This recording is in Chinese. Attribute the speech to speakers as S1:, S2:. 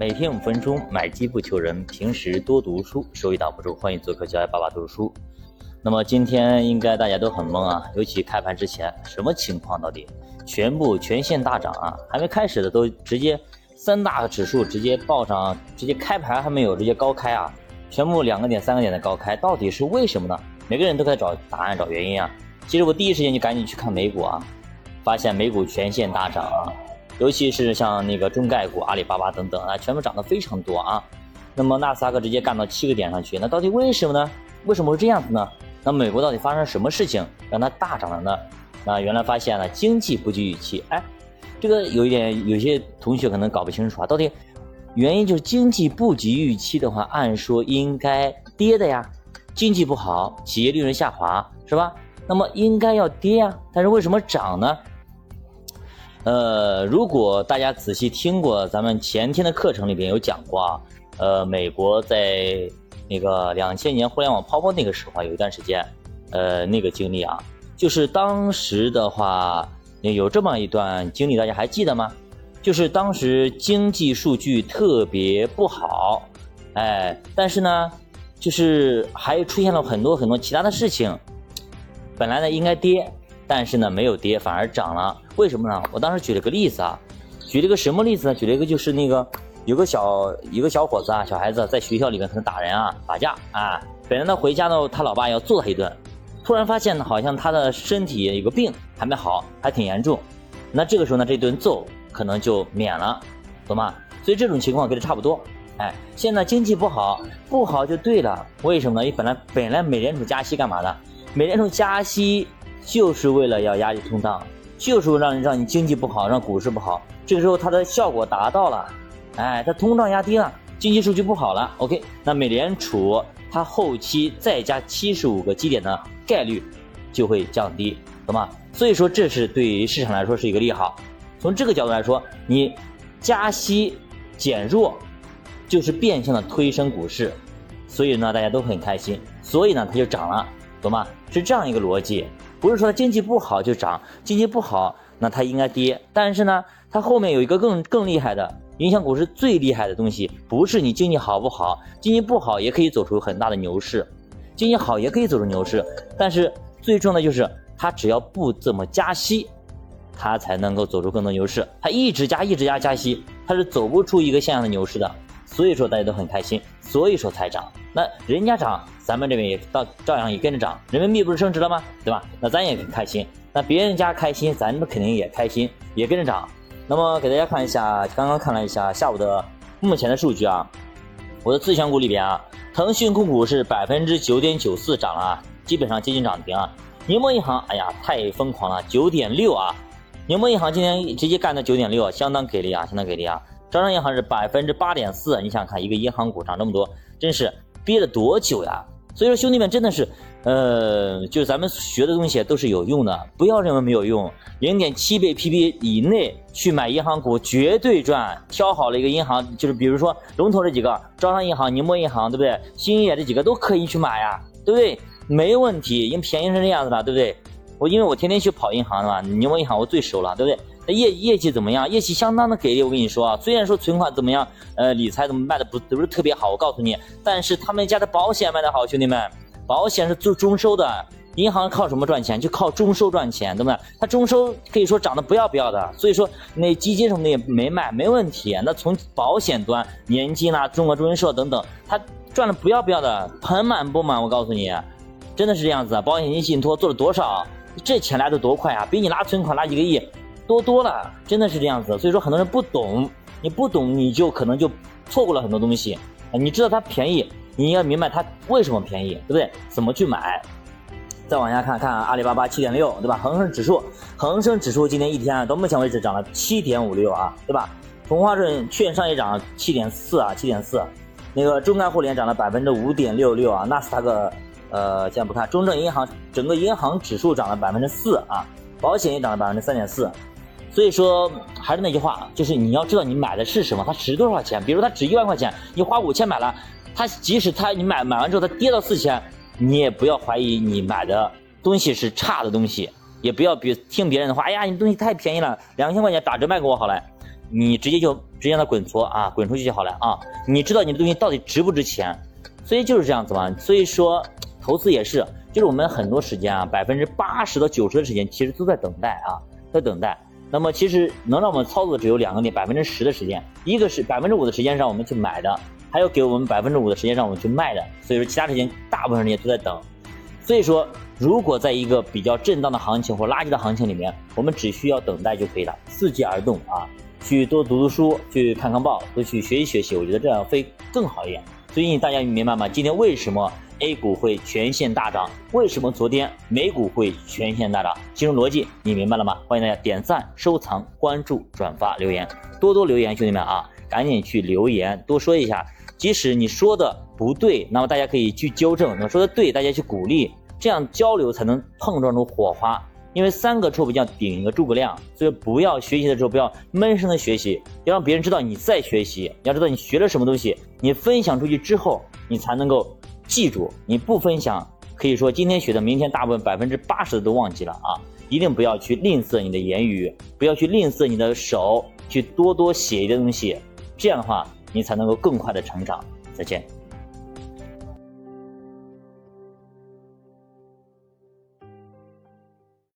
S1: 每天五分钟，买机不求人，平时多读书，收益挡不住。欢迎做客小爱爸爸读书。那么今天应该大家都很懵啊，尤其开盘之前，什么情况到底？全部全线大涨啊，还没开始的都直接三大指数直接报上，直接开盘还没有直接高开啊，全部两个点三个点的高开，到底是为什么呢？每个人都在找答案找原因啊。其实我第一时间就赶紧去看美股啊，发现美股全线大涨啊。尤其是像那个中概股，阿里巴巴等等啊，全部涨得非常多啊。那么纳斯达克直接干到七个点上去，那到底为什么呢？为什么会这样子呢？那美国到底发生什么事情让它大涨了呢？那原来发现了经济不及预期，哎，这个有一点，有些同学可能搞不清楚啊，到底原因就是经济不及预期的话，按说应该跌的呀。经济不好，企业利润下滑，是吧？那么应该要跌啊，但是为什么涨呢？呃，如果大家仔细听过咱们前天的课程里边有讲过啊，呃，美国在那个两千年互联网泡沫那个时候有一段时间，呃，那个经历啊，就是当时的话有这么一段经历，大家还记得吗？就是当时经济数据特别不好，哎，但是呢，就是还出现了很多很多其他的事情，本来呢应该跌。但是呢，没有跌，反而涨了，为什么呢？我当时举了个例子啊，举了个什么例子呢？举了一个就是那个有个小一个小伙子啊，小孩子在学校里面可能打人啊，打架啊，本来呢回家呢，他老爸要揍他一顿，突然发现呢，好像他的身体有个病还没好，还挺严重，那这个时候呢，这顿揍可能就免了，懂吗？所以这种情况跟这差不多。哎，现在经济不好，不好就对了，为什么呢？因为本来本来美联储加息干嘛的？美联储加息。就是为了要压低通胀，就是让让你经济不好，让股市不好。这个时候它的效果达到了，哎，它通胀压低了，经济数据不好了。OK，那美联储它后期再加七十五个基点的概率就会降低，懂吗？所以说这是对于市场来说是一个利好。从这个角度来说，你加息减弱就是变相的推升股市，所以呢大家都很开心，所以呢它就涨了，懂吗？是这样一个逻辑。不是说经济不好就涨，经济不好那它应该跌。但是呢，它后面有一个更更厉害的影响股市最厉害的东西，不是你经济好不好，经济不好也可以走出很大的牛市，经济好也可以走出牛市。但是最重要的就是它只要不怎么加息，它才能够走出更多牛市。它一直加一直加加息，它是走不出一个像样的牛市的。所以说大家都很开心，所以说才涨。那人家涨，咱们这边也到照样也跟着涨，人民币不是升值了吗？对吧？那咱也很开心。那别人家开心，咱们肯定也开心，也跟着涨。那么给大家看一下，刚刚看了一下下午的目前的数据啊，我的自选股里边啊，腾讯控股是百分之九点九四涨了啊，基本上接近涨停啊。宁波银行，哎呀，太疯狂了，九点六啊。宁波银行今天直接干到九点六啊，相当给力啊，相当给力啊。招商银行是百分之八点四，你想看，一个银行股涨这么多，真是憋了多久呀？所以说，兄弟们真的是，呃，就是咱们学的东西都是有用的，不要认为没有用。零点七倍 PB 以内去买银行股绝对赚，挑好了一个银行，就是比如说龙头这几个，招商银行、宁波银行，对不对？兴业这几个都可以去买呀，对不对？没问题，因为便宜成这样子了，对不对？我因为我天天去跑银行的嘛，宁波银行我最熟了，对不对？业业绩怎么样？业绩相当的给力，我跟你说啊，虽然说存款怎么样，呃，理财怎么卖的不不是特别好，我告诉你，但是他们家的保险卖的好，兄弟们，保险是做中收的，银行靠什么赚钱？就靠中收赚钱，对不对？它中收可以说涨得不要不要的，所以说那基金什么的也没卖，没问题。那从保险端，年金啦、中国中人寿等等，它赚的不要不要的，盆满钵满，我告诉你，真的是这样子。保险金信托做了多少？这钱来的多快啊，比你拿存款拿几个亿。多多了，真的是这样子，所以说很多人不懂，你不懂你就可能就错过了很多东西。你知道它便宜，你要明白它为什么便宜，对不对？怎么去买？再往下看看阿里巴巴七点六，对吧？恒生指数，恒生指数今天一天啊到目前为止涨了七点五六啊，对吧？同花顺券商也涨七点四啊，七点四。那个中概互联涨了百分之五点六六啊，纳斯达克呃先不看，中证银行整个银行指数涨了百分之四啊，保险也涨了百分之三点四。所以说，还是那句话，就是你要知道你买的是什么，它值多少钱。比如它值一万块钱，你花五千买了，它即使它你买买完之后它跌到四千，你也不要怀疑你买的东西是差的东西，也不要别听别人的话。哎呀，你东西太便宜了，两千块钱打折卖给我好了。你直接就直接让它滚搓啊，滚出去就好了啊。你知道你的东西到底值不值钱，所以就是这样子嘛。所以说投资也是，就是我们很多时间啊，百分之八十到九十的时间其实都在等待啊，在等待。那么其实能让我们操作的只有两个点，百分之十的时间，一个是百分之五的时间让我们去买的，还有给我们百分之五的时间让我们去卖的。所以说其他时间大部分时间都在等。所以说，如果在一个比较震荡的行情或垃圾的行情里面，我们只需要等待就可以了，伺机而动啊，去多读读书，去看看报，多去学习学习，我觉得这样会更好一点。所以大家明白吗？今天为什么？A 股会全线大涨，为什么昨天美股会全线大涨？其中逻辑你明白了吗？欢迎大家点赞、收藏、关注、转发、留言，多多留言，兄弟们啊，赶紧去留言，多说一下。即使你说的不对，那么大家可以去纠正；你说的对，大家去鼓励，这样交流才能碰撞出火花。因为三个臭皮匠顶一个诸葛亮，所以不要学习的时候不要闷声的学习，要让别人知道你在学习，要知道你学了什么东西，你分享出去之后，你才能够。记住，你不分享，可以说今天学的，明天大部分百分之八十的都忘记了啊！一定不要去吝啬你的言语，不要去吝啬你的手，去多多写一些东西，这样的话，你才能够更快的成长。再见。